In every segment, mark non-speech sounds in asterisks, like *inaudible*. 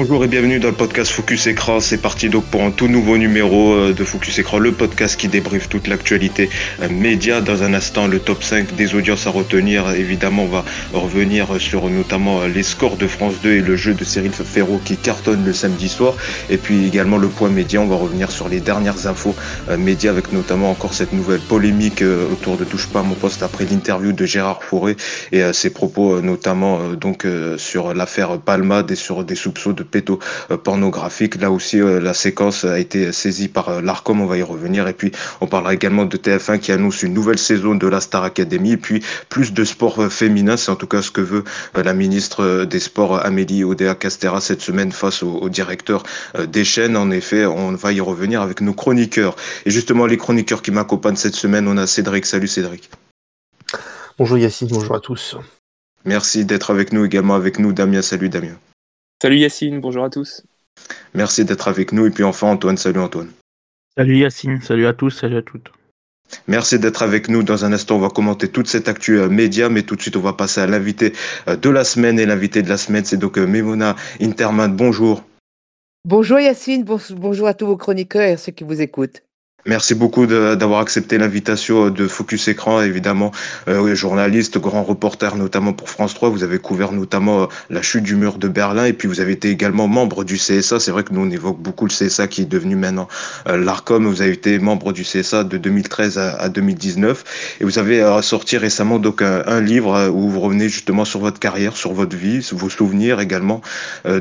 Bonjour et bienvenue dans le podcast Focus Écran. C'est parti donc pour un tout nouveau numéro euh, de Focus Écran, le podcast qui débriefe toute l'actualité euh, média. Dans un instant, le top 5 des audiences à retenir. Évidemment, on va revenir sur notamment les scores de France 2 et le jeu de Cyril Ferro qui cartonne le samedi soir. Et puis également le point média. On va revenir sur les dernières infos euh, médias avec notamment encore cette nouvelle polémique autour de Touche pas à mon poste après l'interview de Gérard Fauré et ses propos notamment donc sur l'affaire Palmade et sur des soupçons de pédopornographique. Là aussi, euh, la séquence a été saisie par euh, l'ARCOM, on va y revenir. Et puis, on parlera également de TF1 qui annonce une nouvelle saison de la Star Academy. Et puis, plus de sport euh, féminin, c'est en tout cas ce que veut la ministre des Sports, Amélie Odea Castera, cette semaine face au, directeur des chaînes. En effet, on va y revenir avec nos chroniqueurs. Et justement, les chroniqueurs qui m'accompagnent cette semaine, on a Cédric. Salut Cédric. Bonjour Yacine, bonjour à tous. Merci d'être avec nous également avec nous, Damien. Salut Damien. Salut Yacine, bonjour à tous. Merci d'être avec nous. Et puis enfin Antoine, salut Antoine. Salut Yacine, salut à tous, salut à toutes. Merci d'être avec nous. Dans un instant, on va commenter toute cette actu euh, média, mais tout de suite, on va passer à l'invité euh, de la semaine. Et l'invité de la semaine, c'est donc euh, Memona Interman. Bonjour. Bonjour Yacine, bonjour à tous vos chroniqueurs et à ceux qui vous écoutent. Merci beaucoup d'avoir accepté l'invitation de Focus Écran, évidemment, euh, journaliste, grand reporter, notamment pour France 3. Vous avez couvert notamment euh, la chute du mur de Berlin et puis vous avez été également membre du CSA. C'est vrai que nous, on évoque beaucoup le CSA qui est devenu maintenant euh, l'ARCOM. Vous avez été membre du CSA de 2013 à, à 2019 et vous avez euh, sorti récemment donc un, un, livre où vous revenez justement sur votre carrière, sur votre vie, sur vos souvenirs également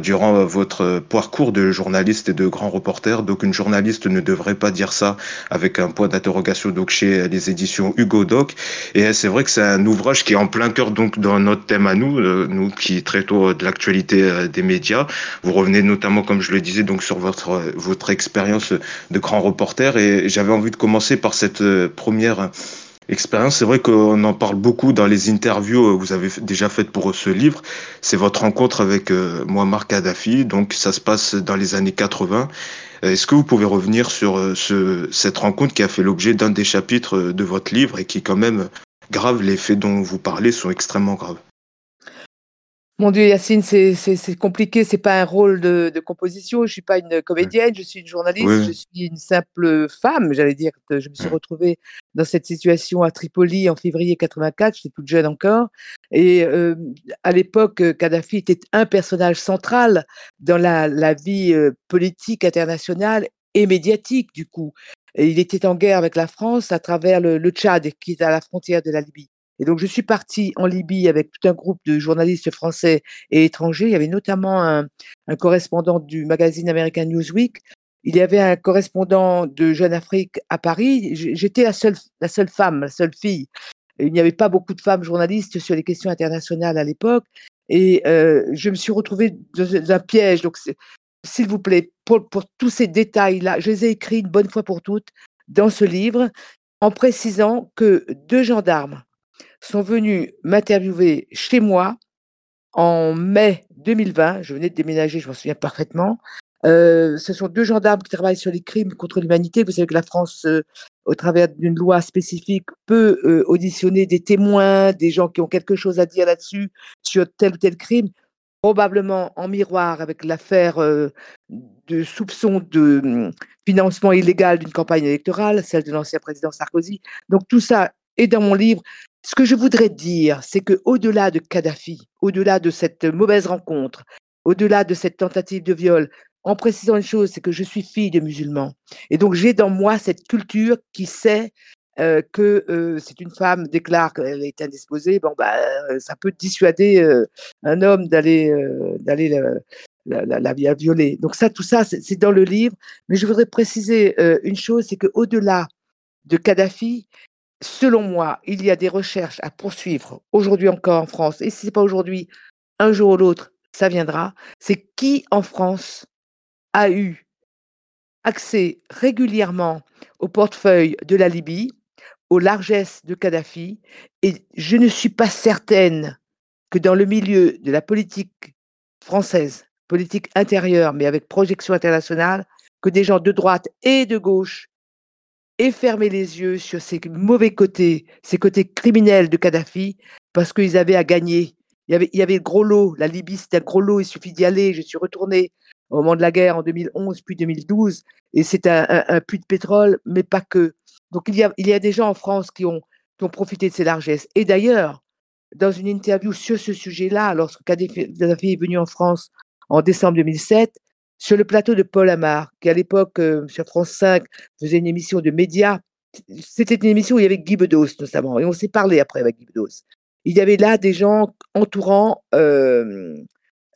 durant votre parcours de journaliste et de grand reporter. Donc une journaliste ne devrait pas dire ça avec un point d'interrogation donc chez les éditions Hugo Doc. Et c'est vrai que c'est un ouvrage qui est en plein cœur donc dans notre thème à nous, euh, nous qui traitons de l'actualité euh, des médias. Vous revenez notamment, comme je le disais, donc sur votre euh, votre expérience de grand reporter. Et j'avais envie de commencer par cette première expérience. C'est vrai qu'on en parle beaucoup dans les interviews que vous avez déjà faites pour ce livre. C'est votre rencontre avec Muammar Kadhafi. Donc, ça se passe dans les années 80. Euh, est-ce que vous pouvez revenir sur euh, ce, cette rencontre qui a fait l'objet d'un des chapitres euh, de votre livre et qui quand même grave Les faits dont vous parlez sont extrêmement graves? Mon Dieu, Yacine, c'est compliqué. C'est pas un rôle de, de, composition. Je suis pas une comédienne. Je suis une journaliste. Je suis une simple femme. J'allais dire que je me suis retrouvée dans cette situation à Tripoli en février 84. J'étais toute jeune encore. Et euh, à l'époque, Kadhafi était un personnage central dans la, la vie euh, politique internationale et médiatique du coup. Et il était en guerre avec la France à travers le, le Tchad, qui est à la frontière de la Libye. Et donc, je suis partie en Libye avec tout un groupe de journalistes français et étrangers. Il y avait notamment un, un correspondant du magazine American Newsweek. Il y avait un correspondant de Jeune Afrique à Paris. J'étais la seule, la seule femme, la seule fille. Il n'y avait pas beaucoup de femmes journalistes sur les questions internationales à l'époque. Et euh, je me suis retrouvée dans un piège. Donc, s'il vous plaît, pour, pour tous ces détails-là, je les ai écrits une bonne fois pour toutes dans ce livre en précisant que deux gendarmes sont venus m'interviewer chez moi en mai 2020. Je venais de déménager, je m'en souviens parfaitement. Euh, ce sont deux gendarmes qui travaillent sur les crimes contre l'humanité. Vous savez que la France, euh, au travers d'une loi spécifique, peut euh, auditionner des témoins, des gens qui ont quelque chose à dire là-dessus, sur tel ou tel crime, probablement en miroir avec l'affaire de soupçon de hum, financement illégal d'une campagne électorale, celle de l'ancien président Sarkozy. Donc tout ça est dans mon livre. Ce que je voudrais dire, c'est que au-delà de Kadhafi, au-delà de cette mauvaise rencontre, au-delà de cette tentative de viol, en précisant une chose, c'est que je suis fille de musulmans. Et donc j'ai dans moi cette culture qui sait euh, que euh, c'est une femme déclare qu'elle est indisposée, bon bah ça peut dissuader euh, un homme d'aller d'aller la, la, violer. Donc ça, tout ça, c'est dans le livre. Mais je voudrais préciser une chose, c'est que au-delà de Kadhafi, selon moi, il y a des recherches à poursuivre aujourd'hui encore en France, et si ce n'est pas aujourd'hui, un jour ou l'autre, ça viendra, c'est qui en France a eu accès régulièrement au portefeuille de la Libye, aux largesses de Kadhafi, et je ne suis pas certaine que dans le milieu de la politique française, politique intérieure, mais avec projection internationale, que des gens de droite et de gauche et fermer les yeux sur ces mauvais côtés, ces côtés criminels de Kadhafi, parce qu'ils avaient à gagner Il y avait, il y avait gros lot. La Libye, c'était un gros lot. Il suffit d'y aller. Je suis retourné au moment de la guerre en 2011, puis 2012. Et c'est un, puits de pétrole, mais pas que. Donc, il y a, il y a des gens en France qui ont, qui ont profité de ces largesses. Et d'ailleurs, dans une interview sur ce sujet-là, lorsque Kadhafi est venu en France en décembre 2007, sur le plateau de Paul Amar, qui à l'époque, euh, sur France 5, faisait une émission de médias. C'était une émission où il y avait Guy Bedos notamment, et on s'est parlé après avec Guy Bedos. Il y avait là des gens entourant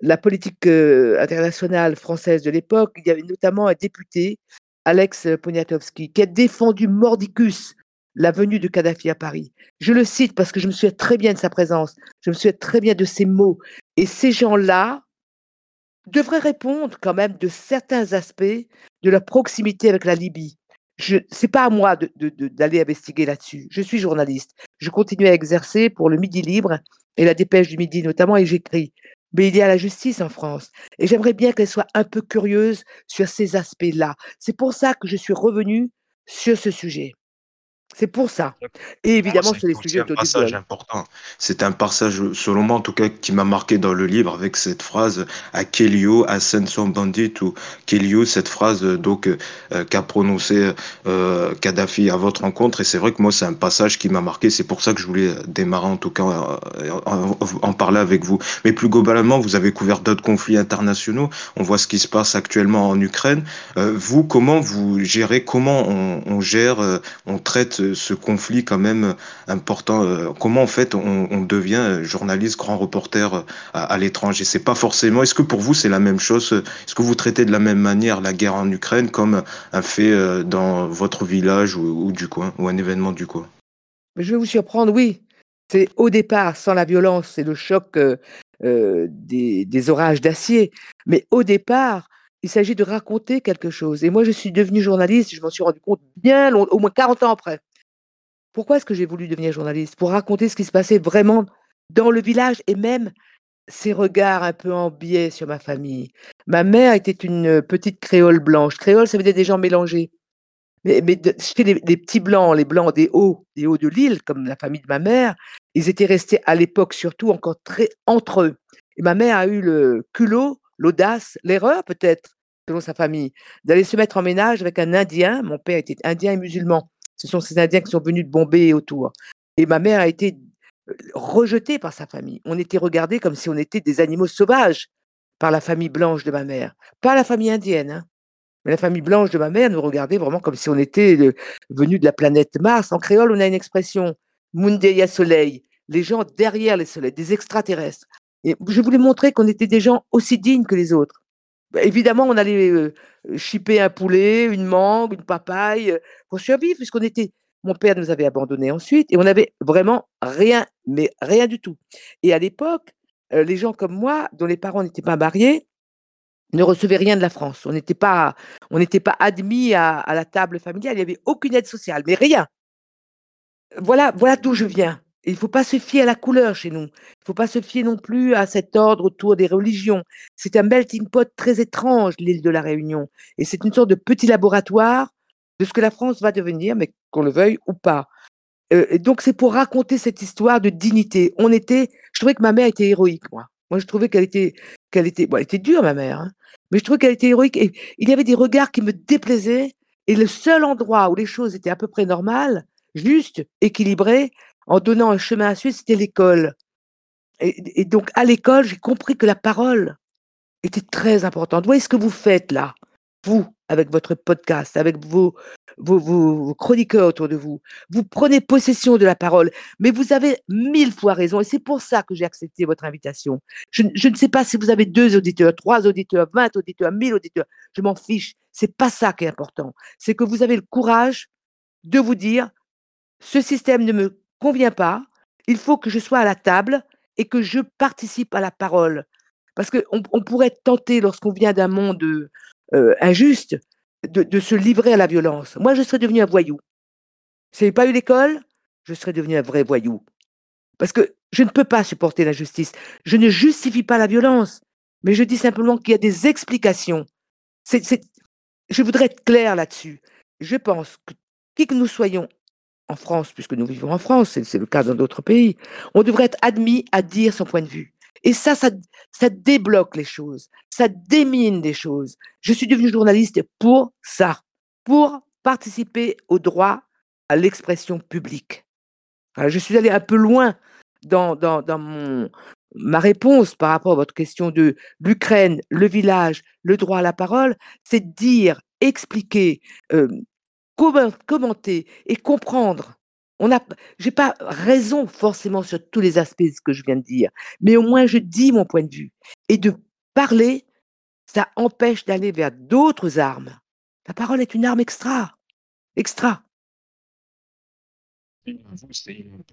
la politique euh, internationale française de l'époque. Il y avait notamment un député, Alex Poniatowski, qui a défendu mordicus la venue de Kadhafi à Paris. Je le cite parce que je me souviens très bien de sa présence, je me souviens très bien de ses mots. Et ces gens-là devraient répondre quand même de certains aspects de leur proximité avec la Libye. Ce n'est pas à moi d'aller investiguer là-dessus. Je suis journaliste. Je continue à exercer pour le Midi Libre et la dépêche du Midi notamment, et j'écris. Mais il y a la justice en France. Et j'aimerais bien qu'elle soit un peu curieuse sur ces aspects-là. C'est pour ça que je suis revenu sur ce sujet. C'est pour ça. Et évidemment, c'est les sujets un passage important. C'est un passage, selon moi en tout cas, qui m'a marqué dans le livre avec cette phrase à Kelio, à Senson Bandit? ou Kelio, cette phrase donc euh, qu'a prononcé euh, Kadhafi à votre rencontre. Et c'est vrai que moi, c'est un passage qui m'a marqué. C'est pour ça que je voulais démarrer en tout cas euh, en, parler avec vous. Mais plus globalement, vous avez couvert d'autres conflits internationaux. On voit ce qui se passe actuellement en Ukraine. vous, comment vous gérez, comment on, on gère, on traite ce, conflit quand même important. Euh, comment en fait on, devient journaliste, grand reporter euh, à, l'étranger? C'est pas forcément. Est-ce que pour vous c'est la même chose? Est-ce que vous traitez de la même manière la guerre en Ukraine comme un fait euh, dans votre village ou, du coin ou un événement du coin? Je vais vous surprendre, oui. C'est au départ sans la violence et le choc des, orages d'acier, mais au départ il s'agit de raconter quelque chose. Et moi, je suis devenu journaliste, je m'en suis rendu compte bien long, au moins 40 ans après. Pourquoi est-ce que j'ai voulu devenir journaliste? Pour raconter ce qui se passait vraiment dans le village et même ces regards un peu en biais sur ma famille. Ma mère était une petite créole blanche. Créole, ça veut dire des gens mélangés. Mais, mais les, petits blancs, les blancs des hauts, des hauts de l'île, comme la famille de ma mère, ils étaient restés à l'époque surtout encore très entre eux. Et ma mère a eu le culot, l'audace, l'erreur peut-être, selon sa famille, d'aller se mettre en ménage avec un Indien. Mon père était indien et musulman. Ce sont ces Indiens qui sont venus de Bombay autour. Et ma mère a été euh, rejetée par sa famille. On était regardés comme si on était des animaux sauvages par la famille blanche de ma mère. Pas la famille indienne, hein. mais la famille blanche de ma mère nous regardait vraiment comme si on était euh, venus de la planète Mars. En créole, on a une expression, Mundeya Soleil, les gens derrière les soleils, des extraterrestres. Et je voulais montrer qu'on était des gens aussi dignes que les autres. Bah, évidemment, on allait chipper un poulet, une mangue, une papaye pour survivre, puisqu'on était. Mon père nous avait abandonnés ensuite et on n'avait vraiment rien, mais rien du tout. Et à l'époque, les gens comme moi, dont les parents n'étaient pas mariés, ne recevaient rien de la France. On n'était pas, pas admis à, à, la table familiale. Il n'y avait aucune aide sociale, mais rien. Voilà, voilà d'où je viens. Il ne faut pas se fier à la couleur chez nous. Il ne faut pas se fier non plus à cet ordre autour des religions. C'est un melting pot très étrange, l'île de la Réunion. Et c'est une sorte de petit laboratoire de ce que la France va devenir, mais qu'on le veuille ou pas. Euh, donc c'est pour raconter cette histoire de dignité. On était, je trouvais que ma mère était héroïque, moi. Moi, je trouvais qu'elle était, qu'elle était, bon, elle était dure, ma mère, hein. mais je trouvais qu'elle était héroïque. Et il y avait des regards qui me déplaisaient. Et le seul endroit où les choses étaient à peu près normales, justes, équilibrées, en donnant un chemin à suivre, c'était l'école. Et, donc, à l'école, j'ai compris que la parole était très importante. Vous voyez ce que vous faites là, vous, avec votre podcast, avec vos, chroniqueurs autour de vous. Vous prenez possession de la parole, mais vous avez mille fois raison, et c'est pour ça que j'ai accepté votre invitation. Je, je, ne sais pas si vous avez deux auditeurs, trois auditeurs, vingt auditeurs, mille auditeurs, je m'en fiche. C'est pas ça qui est important. C'est que vous avez le courage de vous dire, ce système ne me convient pas, il faut que je sois à la table et que je participe à la parole. Parce qu'on on pourrait tenté, lorsqu'on vient d'un monde euh, injuste, de, se livrer à la violence. Moi, je serais devenu un voyou. Si je pas eu l'école, je serais devenu un vrai voyou. Parce que je ne peux pas supporter l'injustice. Je ne justifie pas la violence, mais je dis simplement qu'il y a des explications. je voudrais être clair là-dessus. Je pense que qui que nous soyons en France, puisque nous vivons en France, c'est le cas dans d'autres pays, on devrait être admis à dire son point de vue. Et ça, ça, ça débloque les choses, ça démine des choses. Je suis devenu journaliste pour ça, pour participer au droit à l'expression publique. je suis allé un peu loin dans, dans, mon, ma réponse par rapport à votre question de l'Ukraine, le village, le droit à la parole, c'est dire, expliquer, euh, commenter et comprendre. On a, j'ai pas raison forcément sur tous les aspects de ce que je viens de dire, mais au moins je dis mon point de vue. Et de parler, ça empêche d'aller vers d'autres armes. La parole est une arme extra, extra. C'est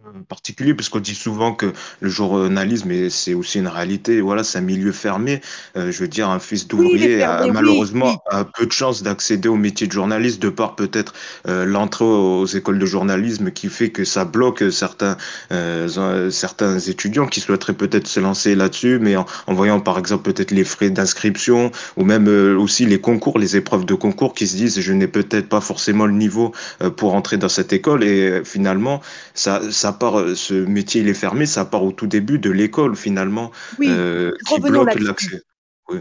un peu particulier parce qu'on dit souvent que le journalisme, c'est aussi une réalité. Voilà, c'est un milieu fermé. Euh, je veux dire, un fils d'ouvrier a malheureusement a peu de chances d'accéder au métier de journaliste de par peut-être euh, l'entrée aux écoles de journalisme qui fait que ça bloque certains euh, certains étudiants qui souhaiteraient peut-être se lancer là-dessus, mais en, voyant par exemple peut-être les frais d'inscription ou même aussi les concours, les épreuves de concours qui se disent je n'ai peut-être pas forcément le niveau pour entrer dans cette école et finalement ça, ça part, euh, ce métier il est fermé, ça part au tout début de l'école finalement, oui. Euh, qui bloque l'accès.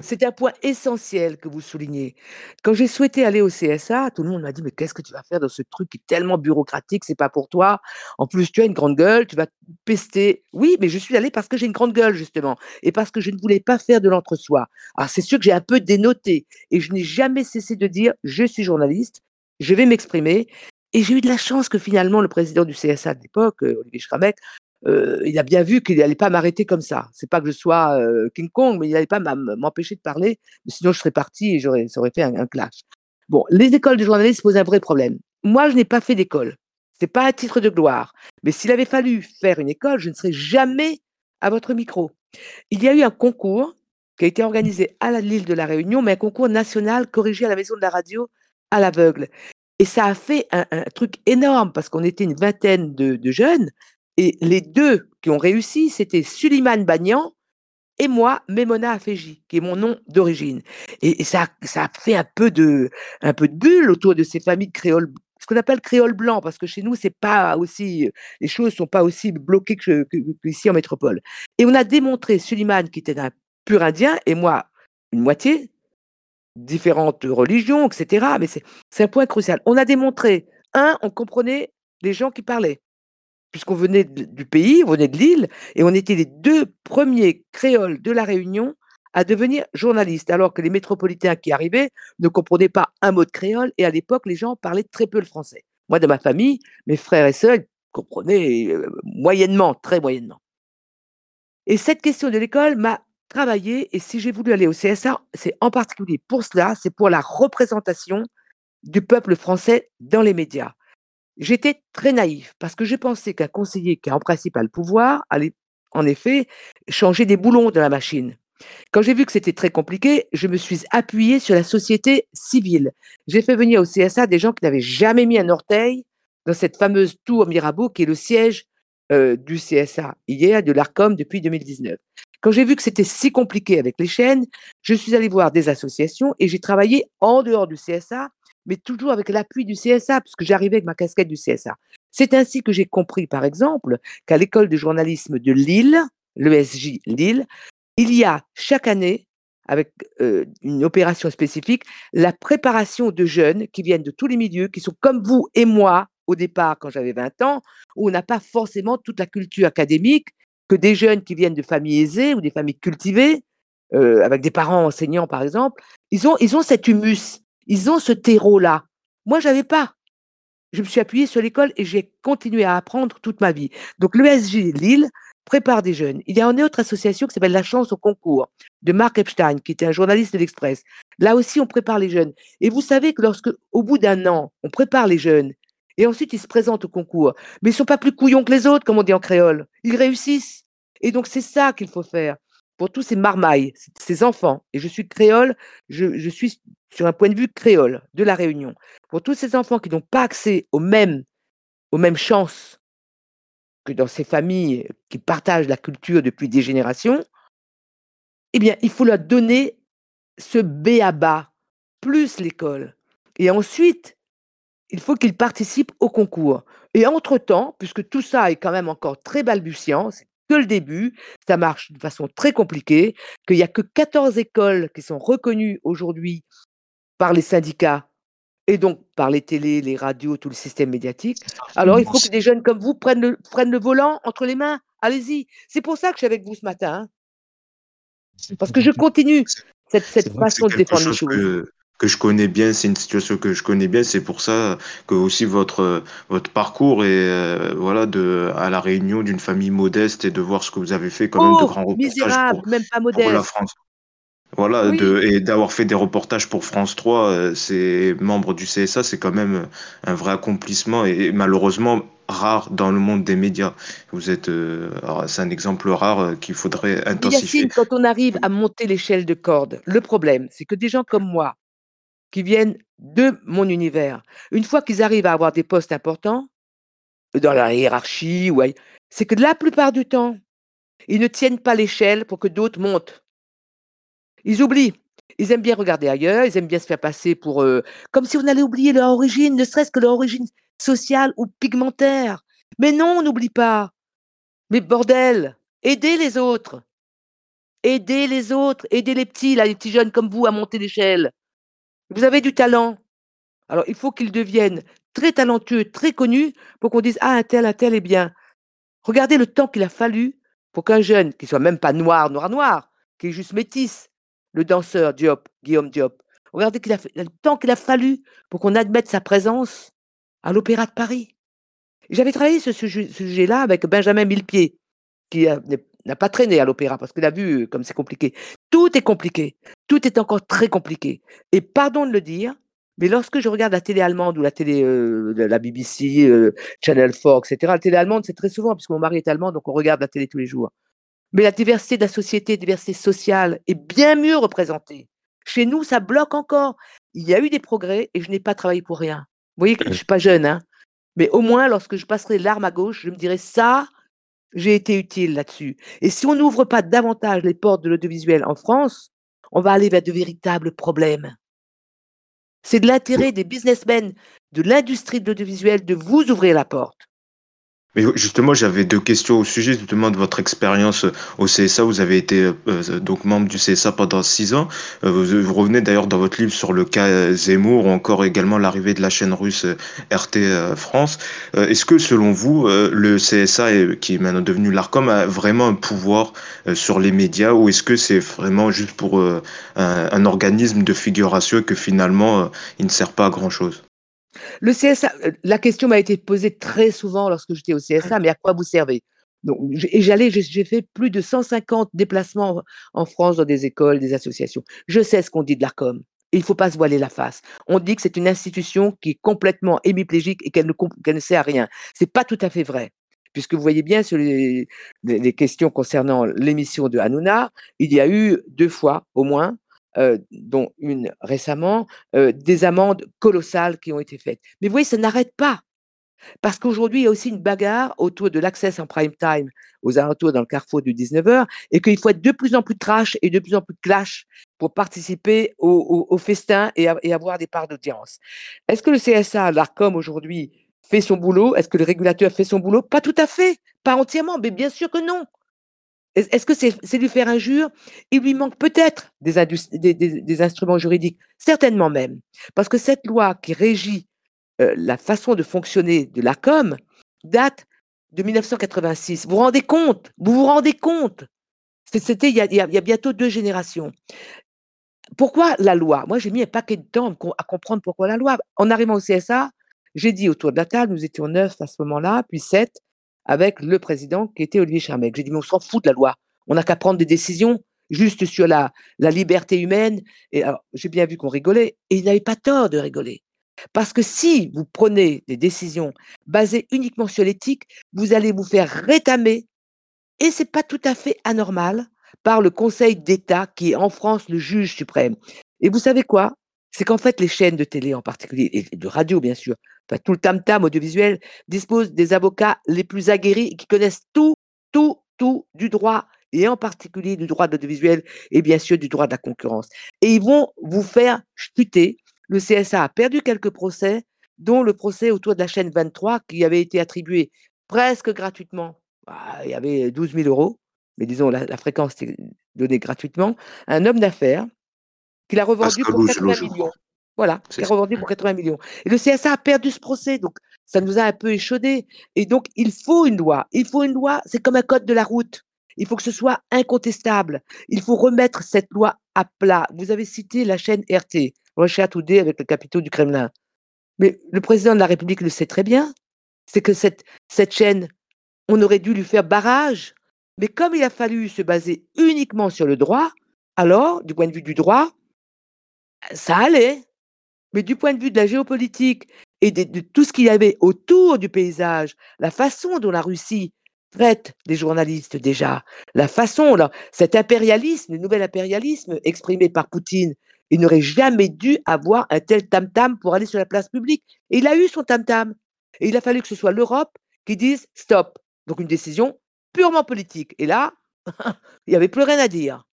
C'est un point essentiel que vous soulignez. Quand j'ai souhaité aller au CSA, tout le monde m'a dit mais qu'est-ce que tu vas faire dans ce truc qui est tellement bureaucratique, c'est pas pour toi? En plus, tu as une grande gueule, tu vas pester. Oui, mais je suis allée parce que j'ai une grande gueule justement et parce que je ne voulais pas faire de l'entre-soi. Alors c'est sûr que j'ai un peu dénoté et je n'ai jamais cessé de dire je suis journaliste, je vais m'exprimer et j'ai eu de la chance que finalement, le président du CSA de l'époque, euh, Olivier Schramek, euh, il a bien vu qu'il n'allait pas m'arrêter comme ça. C'est pas que je sois euh, King Kong, mais il n'allait pas m'empêcher de parler, sinon je serais parti et j'aurais, ça aurait fait un, clash. Bon, les écoles de journalistes posent un vrai problème. Moi, je n'ai pas fait d'école. C'est pas un titre de gloire. Mais s'il avait fallu faire une école, je ne serais jamais à votre micro. Il y a eu un concours qui a été organisé à l'île de la Réunion, mais un concours national corrigé à la maison de la radio à l'aveugle. Et ça a fait un, truc énorme parce qu'on était une vingtaine de, jeunes et les deux qui ont réussi, c'était Suliman Bagnan et moi, Memona Afeji, qui est mon nom d'origine. Et, ça, ça a fait un peu de, un peu de bulle autour de ces familles créoles, ce qu'on appelle créole blanc, parce que chez nous, c'est pas aussi, les choses sont pas aussi bloquées qu'ici en métropole. Et on a démontré Suliman, qui était un pur indien, et moi, une moitié, différentes religions, etc. Mais c'est un point crucial. On a démontré, un, on comprenait les gens qui parlaient, puisqu'on venait du pays, on venait de l'île, et on était les deux premiers créoles de la Réunion à devenir journalistes, alors que les métropolitains qui arrivaient ne comprenaient pas un mot de créole, et à l'époque, les gens parlaient très peu le français. Moi, de ma famille, mes frères et sœurs comprenaient euh, moyennement, très moyennement. Et cette question de l'école m'a travailler et si j'ai voulu aller au CSA, c'est en particulier pour cela, c'est pour la représentation du peuple français dans les médias. J'étais très naïf parce que je pensais qu'un conseiller qui a en principe le pouvoir allait en effet changer des boulons de la machine. Quand j'ai vu que c'était très compliqué, je me suis appuyé sur la société civile. J'ai fait venir au CSA des gens qui n'avaient jamais mis un orteil dans cette fameuse tour Mirabeau qui est le siège euh, du CSA hier, de l'ARCOM depuis 2019. Quand j'ai vu que c'était si compliqué avec les chaînes, je suis allée voir des associations et j'ai travaillé en dehors du CSA, mais toujours avec l'appui du CSA, puisque j'arrivais avec ma casquette du CSA. C'est ainsi que j'ai compris, par exemple, qu'à l'école de journalisme de Lille, l'ESJ Lille, il y a chaque année, avec euh, une opération spécifique, la préparation de jeunes qui viennent de tous les milieux, qui sont comme vous et moi au départ quand j'avais 20 ans, où on n'a pas forcément toute la culture académique, que des jeunes qui viennent de familles aisées ou des familles cultivées, euh, avec des parents enseignants par exemple, ils ont, ils ont cet humus, ils ont ce terreau-là. Moi, j'avais pas. Je me suis appuyée sur l'école et j'ai continué à apprendre toute ma vie. Donc l'ESG Lille prépare des jeunes. Il y a une autre association qui s'appelle La Chance au concours de Marc Epstein, qui était un journaliste de l'Express. Là aussi, on prépare les jeunes. Et vous savez que lorsque, au bout d'un an, on prépare les jeunes et ensuite, ils se présentent au concours. Mais ils sont pas plus couillons que les autres, comme on dit en créole. Ils réussissent. Et donc, c'est ça qu'il faut faire pour tous ces marmailles, ces enfants. Et je suis créole, je, suis sur un point de vue créole de la Réunion. Pour tous ces enfants qui n'ont pas accès aux mêmes, aux mêmes chances que dans ces familles qui partagent la culture depuis des générations, eh bien, il faut leur donner ce béaba, plus l'école. Et ensuite, il faut qu'ils participent au concours. Et entre-temps, puisque tout ça est quand même encore très balbutiant, c'est que le début, ça marche de façon très compliquée, qu'il n'y a que 14 écoles qui sont reconnues aujourd'hui par les syndicats et donc par les télés, les radios, tout le système médiatique. Alors, il faut que des jeunes comme vous prennent le, prennent le volant entre les mains. Allez-y. C'est pour ça que je suis avec vous ce matin. Hein. Parce que je continue cette, cette façon de défendre les choses que je connais bien, c'est une situation que je connais bien, c'est pour ça que aussi votre votre parcours est euh, voilà de à la réunion d'une famille modeste et de voir ce que vous avez fait quand même de oh, grands reportages misérable, pour, même pas pour la modeste. France. Voilà, Oui, de, et d'avoir fait des reportages pour France 3, euh, c'est membre du CSA, c'est quand même un vrai accomplissement et, malheureusement rare dans le monde des médias. Vous êtes, euh, c'est un exemple rare euh, qu'il faudrait intensifier. Yacine, quand on arrive à monter l'échelle de corde, le problème, c'est que des gens comme moi, qui viennent de mon univers, une fois qu'ils arrivent à avoir des postes importants, dans la hiérarchie, c'est que la plupart du temps, ils ne tiennent pas l'échelle pour que d'autres montent. Ils oublient. Ils aiment bien regarder ailleurs, ils aiment bien se faire passer pour... euh, comme si on allait oublier leur origine, ne serait-ce que leur origine sociale ou pigmentaire. Mais non, on n'oublie pas. Mais bordel, aidez les autres. Aidez les autres. Aidez les petits, les petits jeunes comme vous à monter l'échelle. Vous avez du talent. Alors, il faut qu'ils deviennent très talentueux, très connus pour qu'on dise, ah, un tel, un tel est bien. Regardez le temps qu'il a fallu pour qu'un jeune, qui soit même pas noir, noir, noir, qui est juste métis, le danseur Diop, Guillaume Diop, regardez qu'il le temps qu'il a fallu pour qu'on admette sa présence à l'Opéra de Paris. J'avais travaillé ce sujet- ce sujet-là avec Benjamin Millepied, qui n'a pas traîné à l'opéra parce qu'il a vu comme c'est compliqué. Tout est compliqué. Tout est encore très compliqué. Et pardon de le dire, mais lorsque je regarde la télé allemande ou la télé, euh, la BBC, euh, Channel 4, etc., la télé allemande, c'est très souvent, puisque mon mari est allemand, donc on regarde la télé tous les jours. Mais la diversité de la société, la diversité sociale est bien mieux représentée. Chez nous, ça bloque encore. Il y a eu des progrès et je n'ai pas travaillé pour rien. Vous voyez que je ne suis pas jeune, hein, mais au moins, lorsque je passerai l'arme à gauche, je me dirai ça, j'ai été utile là-dessus. Et si on n'ouvre pas davantage les portes de l'audiovisuel en France, on va aller vers de véritables problèmes. C'est de l'intérêt des businessmen de l'industrie de l'audiovisuel de vous ouvrir la porte. Justement, j'avais deux questions au sujet justement de votre expérience euh, au CSA. Vous avez été euh, euh, donc membre du CSA pendant six ans. Vous, revenez d'ailleurs dans votre livre sur le cas Zemmour ou encore également l'arrivée de la chaîne russe RT France. Est-ce que selon vous, le CSA, qui est maintenant devenu l'ARCOM, a vraiment un pouvoir sur les médias ou est-ce que c'est vraiment juste pour un, organisme de figuration et que finalement il ne sert pas à grand-chose? Le CSA, euh, la question m'a été posée très souvent lorsque j'étais au CSA, mais à quoi vous servez? Donc, Et j'allais, j'ai fait plus de 150 déplacements en France dans des écoles, des associations. Je sais ce qu'on dit de l'ARCOM. Il ne faut pas se voiler la face. On dit que c'est une institution qui est complètement hémiplégique et qu'elle ne, qu'elle ne sert à rien. C'est pas tout à fait vrai. Puisque vous voyez bien sur les, les- les questions concernant l'émission de Hanouna, il y a eu deux fois au moins, dont une récemment, des amendes colossales qui ont été faites. Mais vous voyez, ça n'arrête pas. Parce qu'aujourd'hui, il y a aussi une bagarre autour de l'accès en prime time aux alentours dans le carrefour du 19h et qu'il faut être de plus en plus trash et de plus en plus clash pour participer au, festin et, et avoir des parts d'audience. Est-ce que le CSA, l'ARCOM aujourd'hui, fait son boulot? Est-ce que le régulateur fait son boulot? Pas tout à fait, pas entièrement, mais bien sûr que non. Est- Est-ce que c'est lui faire injure? Il lui manque peut-être des, instruments juridiques, certainement même. Parce que cette loi qui régit euh, la façon de fonctionner de l'ACOM date de 1986. Vous vous rendez compte? Vous vous rendez compte? C'était il, y a- bientôt deux générations. Pourquoi la loi? Moi, j'ai mis un paquet de temps com- à comprendre pourquoi la loi. En arrivant au CSA, j'ai dit autour de la table, nous étions neuf à ce moment-là, puis sept, avec le président qui était Olivier Charmec. J'ai dit, mais on s'en fout de la loi. On n'a qu'à prendre des décisions juste sur la, liberté humaine. Et j'ai bien vu qu'on rigolait, et il n'avait pas tort de rigoler. Parce que si vous prenez des décisions basées uniquement sur l'éthique, vous allez vous faire rétamer, et c'est pas tout à fait anormal, par le Conseil d'État qui est en France le juge suprême. Et vous savez quoi? C'est qu'en fait, les chaînes de télé en particulier, et de radio bien sûr, tout le tam-tam audiovisuel, disposent des avocats les plus aguerris qui connaissent tout, tout, tout du droit, et en particulier du droit de l'audiovisuel et bien sûr du droit de la concurrence. Et ils vont vous faire chuter. Le CSA a perdu quelques procès, dont le procès autour de la chaîne 23 qui avait été attribué presque gratuitement bah, il y avait 12 000 euros, mais disons la, la fréquence était donnée gratuitement, un homme d'affaires qui l'a revendu pour 80 millions. Voilà, qui a revendu pour 80 millions. Et le CSA a perdu ce procès, donc ça nous a un peu échaudé. Et donc, il faut une loi. Il faut une loi, c'est comme un code de la route. Il faut que ce soit incontestable. Il faut remettre cette loi à plat. Vous avez cité la chaîne RT, Russia Today avec le capitaux du Kremlin. Mais le président de la République le sait très bien. C'est que cette, cette chaîne, on aurait dû lui faire barrage. Mais comme il a fallu se baser uniquement sur le droit, alors, du point de vue du droit, ça allait. Mais du point de vue de la géopolitique et de, tout ce qu'il y avait autour du paysage, la façon dont la Russie traite les journalistes déjà, la façon, là, cet impérialisme, le nouvel impérialisme exprimé par Poutine, il n'aurait jamais dû avoir un tel tam-tam pour aller sur la place publique. Il a eu son tam-tam. Et il a fallu que ce soit l'Europe qui dise stop. Donc une décision purement politique. Et là, *laughs* il n'y avait plus rien à dire.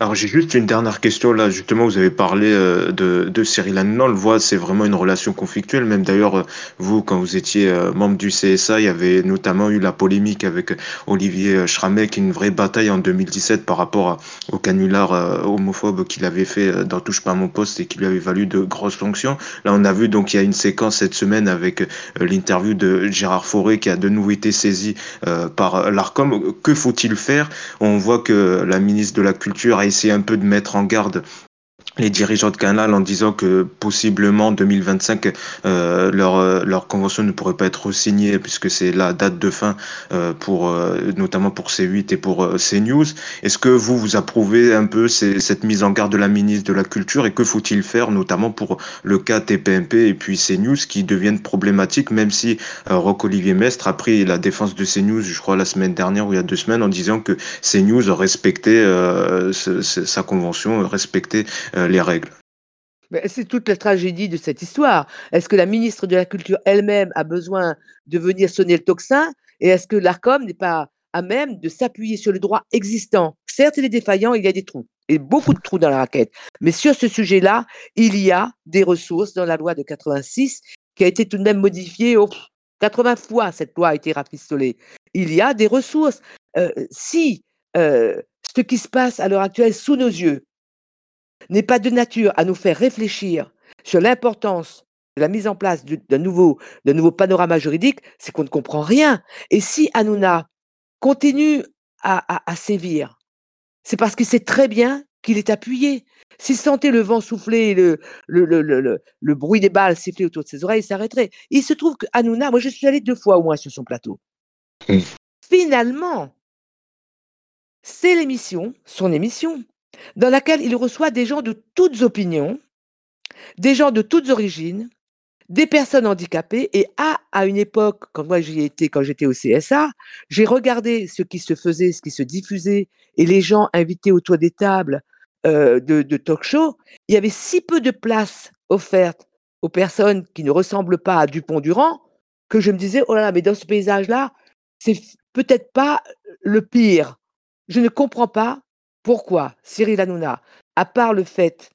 Alors j'ai juste une dernière question là, justement vous avez parlé euh, de, de Cyril Hanouna, on le voit c'est vraiment une relation conflictuelle, même d'ailleurs euh, vous quand vous étiez euh, membre du CSA, il y avait notamment eu la polémique avec Olivier Schramek, une vraie bataille en 2017 par rapport au canular homophobe qu'il avait fait dans Touche pas mon poste et qui lui avait valu de grosses fonctions. Là on a vu donc il y a une séquence cette semaine avec l'interview de Gérard Fauré qui a de nouveau été saisi par l'ARCOM. Que faut-il faire? On voit que la ministre de la Culture a essayé un peu de mettre en garde les dirigeants de Canal en disant que possiblement en 2025 euh, leur euh, leur convention ne pourrait pas être signée puisque c'est la date de fin euh, pour notamment pour C8 et pour CNews. Est-ce que vous vous approuvez un peu cette mise en garde de la ministre de la Culture et que faut-il faire notamment pour le cas TPMP et puis CNews qui deviennent problématiques même si Roch Olivier Mestre a pris la défense de CNews je crois la semaine dernière ou il y a deux semaines en disant que CNews respectait sa convention respectait les règles. C'est toute la tragédie de cette histoire. Est-ce que la ministre de la Culture elle-même a besoin de venir sonner le tocsin et est-ce que l'ARCOM n'est pas à même de s'appuyer sur le droit existant? Certes, il est défaillant, il y a des trous, et beaucoup de trous dans la raquette. Mais sur ce sujet-là, il y a des ressources dans la loi de 86 qui a été tout de même modifiée oh, 80 fois, cette loi a été rafistolée. Il y a des ressources. Euh, si euh, ce qui se passe à l'heure actuelle sous nos yeux n'est pas de nature à nous faire réfléchir sur l'importance de la mise en place d'un nouveau, nouveau panorama juridique, c'est qu'on ne comprend rien. Et si Hanouna continue à, à, à sévir, c'est parce qu'il sait très bien qu'il est appuyé. S'il sentait le vent souffler, le, le, le, le, bruit des balles siffler autour de ses oreilles, il s'arrêterait. Il se trouve que Hanouna, moi je suis allé deux fois au moins sur son plateau. Mmh. Finalement, c'est l'émission, son émission, dans laquelle il reçoit des gens de toutes opinions, des gens de toutes origines, des personnes handicapées. Et à, à une époque, quand moi j'y étais, quand j'étais au CSA, j'ai regardé ce qui se faisait, ce qui se diffusait, et les gens invités autour des tables euh, de, talk show. Il y avait si peu de place offerte aux personnes qui ne ressemblent pas à Dupont-Durand que je me disais, oh là là, mais dans ce paysage-là, c'est peut-être pas le pire. Je ne comprends pas pourquoi Cyril Hanouna, à part le fait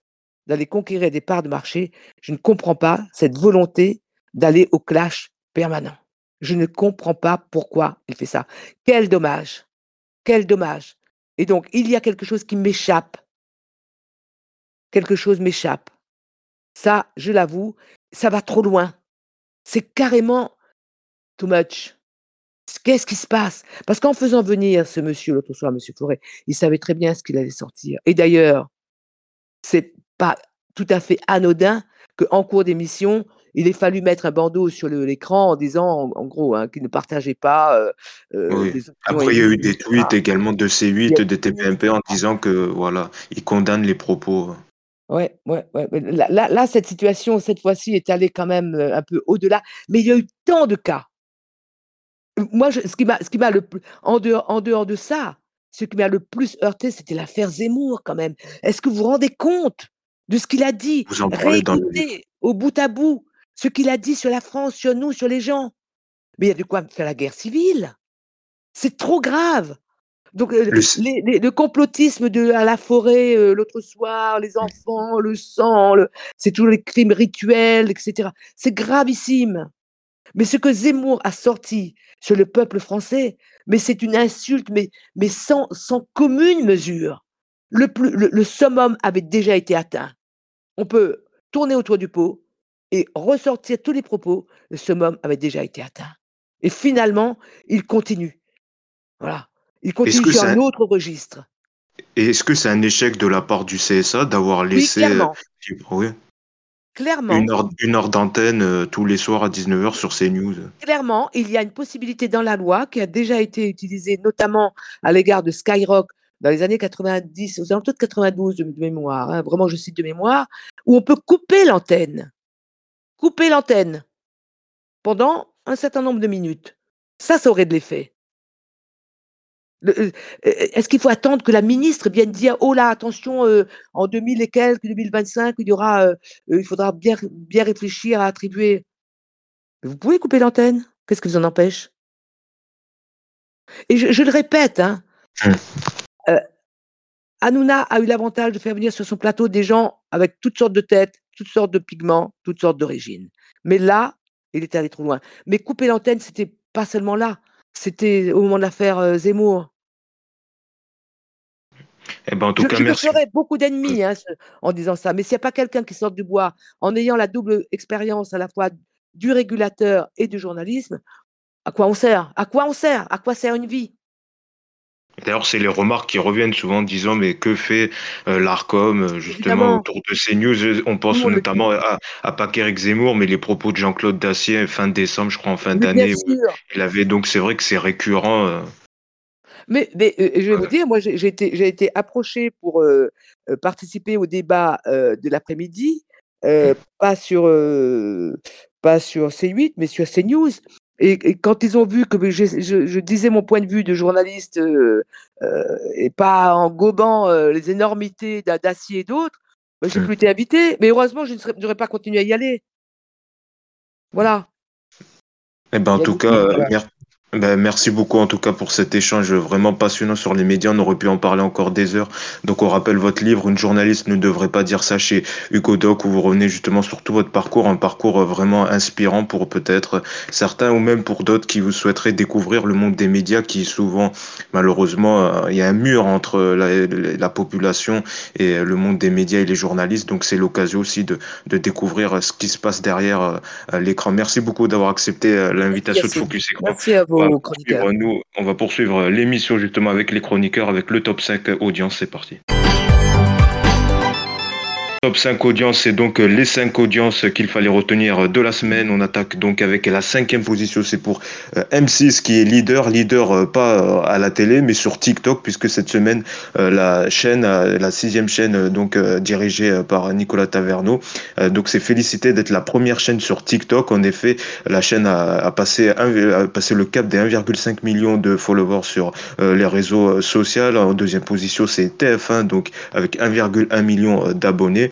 d'aller conquérir des parts de marché, je ne comprends pas cette volonté d'aller au clash permanent. Je ne comprends pas pourquoi il fait ça. Quel dommage. Quel dommage. Et donc, il y a quelque chose qui m'échappe. Quelque chose m'échappe. Ça, je l'avoue, ça va trop loin. C'est carrément too much. Qu'est-ce qui se passe? Parce qu'en faisant venir ce monsieur l'autre soir, monsieur Forêt, il savait très bien ce qu'il allait sortir. Et d'ailleurs, c'est pas tout à fait anodin qu'en cours d'émission, il ait fallu mettre un bandeau sur l'écran en disant, en, gros, hein, qu'il ne partageait pas. Euh, euh. Après, il y a eu des tweets également de C8, de TPMP en disant que voilà, ils condamnent les propos. Ouais, ouais, ouais. Là, là, là, cette situation, cette fois-ci, est allée quand même euh, un peu au-delà. Mais il y a eu tant de cas moi, je, ce qui m'a, ce qui m'a le plus, en dehors, en dehors de ça, ce qui m'a le plus heurté, c'était l'affaire Zemmour, quand même. Est-ce que vous vous rendez compte de ce qu'il a dit? Vous en parlez dans le... au bout à bout ce qu'il a dit sur la France, sur nous, sur les gens. Mais il y a de quoi faire la guerre civile. C'est trop grave. Donc, le, les, les, le complotisme de à la forêt euh, l'autre soir, les enfants, le sang, le, c'est toujours les crimes rituels, etc. C'est gravissime. Mais ce que Zemmour a sorti sur le peuple français, mais c'est une insulte, mais, mais sans, sans commune mesure. Le, plus, le, summum avait déjà été atteint. On peut tourner autour du pot et ressortir tous les propos. Le summum avait déjà été atteint. Et finalement, il continue. Voilà. Il continue sur un autre registre. Et est-ce que c'est un échec de la part du CSA d'avoir laissé. Oui, clairement. Une heure, d'antenne euh, tous les soirs à 19h sur CNews. Clairement, il y a une possibilité dans la loi qui a déjà été utilisée notamment à l'égard de Skyrock dans les années 90, aux alentours de 92 de, mémoire, hein, vraiment je cite de mémoire, où on peut couper l'antenne. Couper l'antenne pendant un certain nombre de minutes. Ça, ça aurait de l'effet. Euh, euh, est-ce qu'il faut attendre que la ministre vienne dire oh là attention euh, en 2000 et quelques 2025 il y aura il faudra bien bien réfléchir à attribuer. Vous pouvez couper l'antenne? Qu'est-ce qui vous en empêche? Et je, le répète hein, mmh. Hanouna a eu l'avantage de faire venir sur son plateau des gens avec toutes sortes de têtes toutes sortes de pigments toutes sortes d'origines. Mais là il était allé trop loin. Mais couper l'antenne c'était pas seulement là. C'était au moment de l'affaire Zemmour eh ben, en tout je, cas, je me ferais beaucoup d'ennemis hein, en disant ça. Mais s'il n'y a pas quelqu'un qui sort du bois en ayant la double expérience à la fois du régulateur et du journalisme, à quoi on sert? À quoi on sert? À quoi sert une vie? D'ailleurs, c'est les remarques qui reviennent souvent en disant mais que fait euh, l'ARCOM euh, justement autour de ces news? On pense notamment à, à Paqueric Zemmour, mais les propos de Jean-Claude Dacier fin décembre, je crois en fin d'année, il avait donc c'est vrai que c'est récurrent. Euh, mais, mais je vais vous dire, moi, j'ai été, été approché pour participer au débat de l'après-midi, mmh. pas sur pas sur C8, mais sur CNews. Et, et quand ils ont vu que je, je, disais mon point de vue de journaliste et pas en gobant les énormités d'Acier et d'autres, bah, j'ai mmh. plus été invité. Mais heureusement, je n'aurais pas continué à y aller. Voilà. Eh ben, en tout cas, ben, merci beaucoup en tout cas pour cet échange vraiment passionnant sur les médias. On aurait pu en parler encore des heures. Donc on rappelle votre livre, Une journaliste ne devrait pas dire ça chez Hugo Doc, où vous revenez justement sur tout votre parcours, un parcours vraiment inspirant pour peut-être certains ou même pour d'autres qui vous souhaiteraient découvrir le monde des médias qui souvent, malheureusement, euh, il y a un mur entre la, la population et le monde des médias et les journalistes. Donc c'est l'occasion aussi de, de, découvrir ce qui se passe derrière euh, l'écran. Merci beaucoup d'avoir accepté euh, l'invitation de Focus Écran. Merci à vous nous, on va poursuivre l'émission justement avec les chroniqueurs, avec le top 5 audience. C'est parti. Top 5 audiences, c'est donc euh, les 5 audiences qu'il fallait retenir de la semaine. On attaque donc avec la cinquième position, c'est pour euh, M6 qui est leader, leader euh, pas à la télé, mais sur TikTok, puisque cette semaine, la chaîne, la sixième chaîne, donc dirigée par Nicolas Taverneau, donc c'est félicité d'être la première chaîne sur TikTok. En effet, la chaîne a, passé, a passé le cap des 1,5 million de followers sur les réseaux sociaux. En deuxième position, c'est TF1, donc avec 1,1 million d'abonnés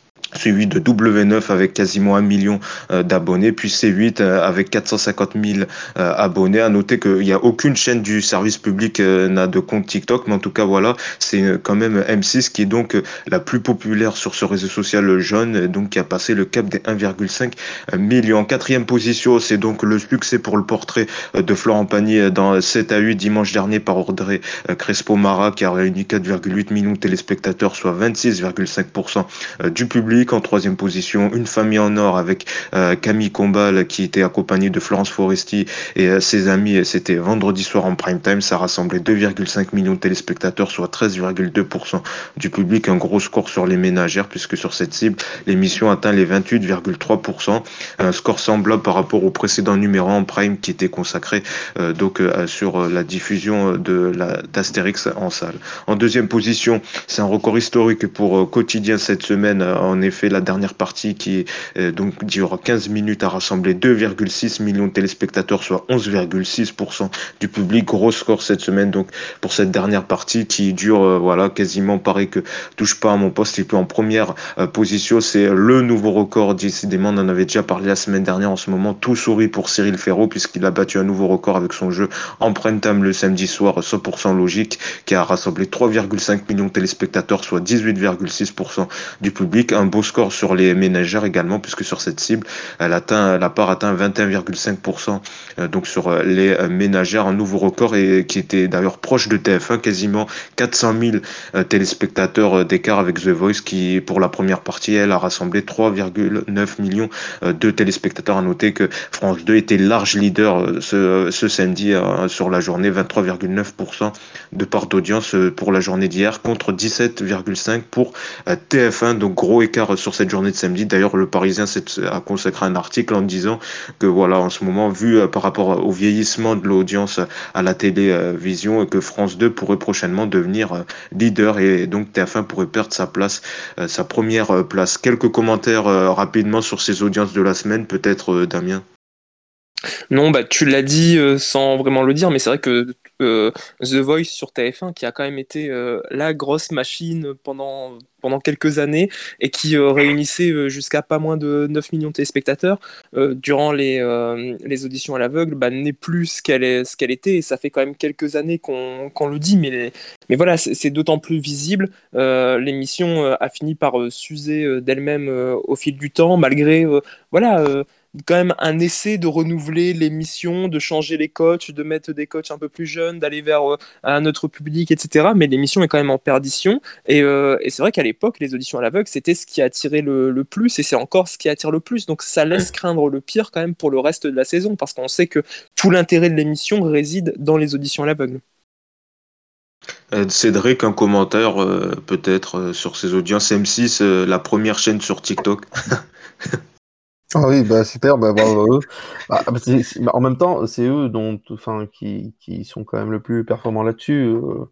suivi de W9 avec quasiment un million euh, d'abonnés, puis C8 euh, avec 450 000 euh, abonnés. À noter qu'il n'y a aucune chaîne du service public n'a de compte TikTok, mais en tout cas voilà, c'est quand même M6 qui est donc la plus populaire sur ce réseau social jeune, donc qui a passé le cap des 1,5 million. Quatrième position, c'est donc le succès pour le portrait de Florent Pagny dans 7 à 8 dimanche dernier par Audrey Crespo-Mara qui a réuni 4,8 millions de téléspectateurs, soit 26,5% du public en troisième position, Une famille en or avec euh, Camille Combal qui était accompagnée de Florence Foresti et euh, ses amis. C'était vendredi soir en prime time. Ça rassemblait 2,5 millions de téléspectateurs, soit 13,2% du public. Un gros score sur les ménagères puisque sur cette cible, l'émission atteint les 28,3%. Un score semblable par rapport au précédent numéro en prime qui était consacré euh, donc sur la diffusion de la d'Astérix en salle. En deuxième position, c'est un record historique pour quotidien cette semaine en effet, la dernière partie qui euh, donc dure 15 minutes a rassemblé 2,6 millions de téléspectateurs, soit 11,6% du public. Gros score cette semaine donc pour cette dernière partie qui dure euh, voilà quasiment pareil que touche pas à mon poste et puis en première euh, position. C'est le nouveau record. Décidément on en avait déjà parlé la semaine dernière. En ce moment tout sourit pour Cyril Ferraud puisqu'il a battu un nouveau record avec son jeu en prime time le samedi soir 100% logique qui a rassemblé 3,5 millions de téléspectateurs soit 18,6% du public. Un beau score sur les ménagères également, puisque sur cette cible, elle atteint, la part atteint 21,5%. donc sur les ménagères, un nouveau record et qui était d'ailleurs proche de TF1, quasiment 400 000 téléspectateurs d'écart avec The Voice, qui pour la première partie, elle a rassemblé 3,9 millions de téléspectateurs. À noter que France 2 était large leader ce, ce samedi sur la journée, 23,9% de part d'audience pour la journée d'hier contre 17,5% pour euh, TF1. Donc gros écart sur cette journée de samedi. D'ailleurs, le Parisien a consacré un article en disant que voilà, en ce moment, vu euh, par rapport au vieillissement de l'audience à la télévision, que France 2 pourrait prochainement devenir euh, leader et donc TF1 pourrait perdre sa place, sa première place. Quelques commentaires rapidement sur ces audiences de la semaine, peut-être Damien? Non, bah tu l'as dit sans vraiment le dire, mais c'est vrai que The Voice sur TF1, qui a quand même été euh, la grosse machine pendant, pendant quelques années et qui euh, réunissait euh, jusqu'à pas moins de 9 millions de téléspectateurs durant les, les auditions à l'aveugle, bah, n'est plus ce qu'elle ce qu'elle était. Et ça fait quand même quelques années qu'on le dit, mais, mais voilà, c'est d'autant plus visible. L'émission a fini par s'user d'elle-même au fil du temps, malgré voilà quand même un essai de renouveler l'émission, de changer les coachs, de mettre des coachs un peu plus jeunes, d'aller vers euh, un autre public, etc. Mais l'émission est quand même en perdition. Euh, et, c'est vrai qu'à l'époque, les auditions à l'aveugle, c'était ce qui attirait le, le plus, et c'est encore ce qui attire le plus. Donc ça laisse craindre le pire quand même pour le reste de la saison, parce qu'on sait que tout l'intérêt de l'émission réside dans les auditions à l'aveugle. Euh, Cédric, un commentaire peut-être sur ces audiences M6, la première chaîne sur TikTok? *laughs* Ah oui, bah super, bah bravo eux. Bah, bah, bah, en même temps, c'est eux dont, enfin, qui, qui sont quand même le plus performants là-dessus. Euh,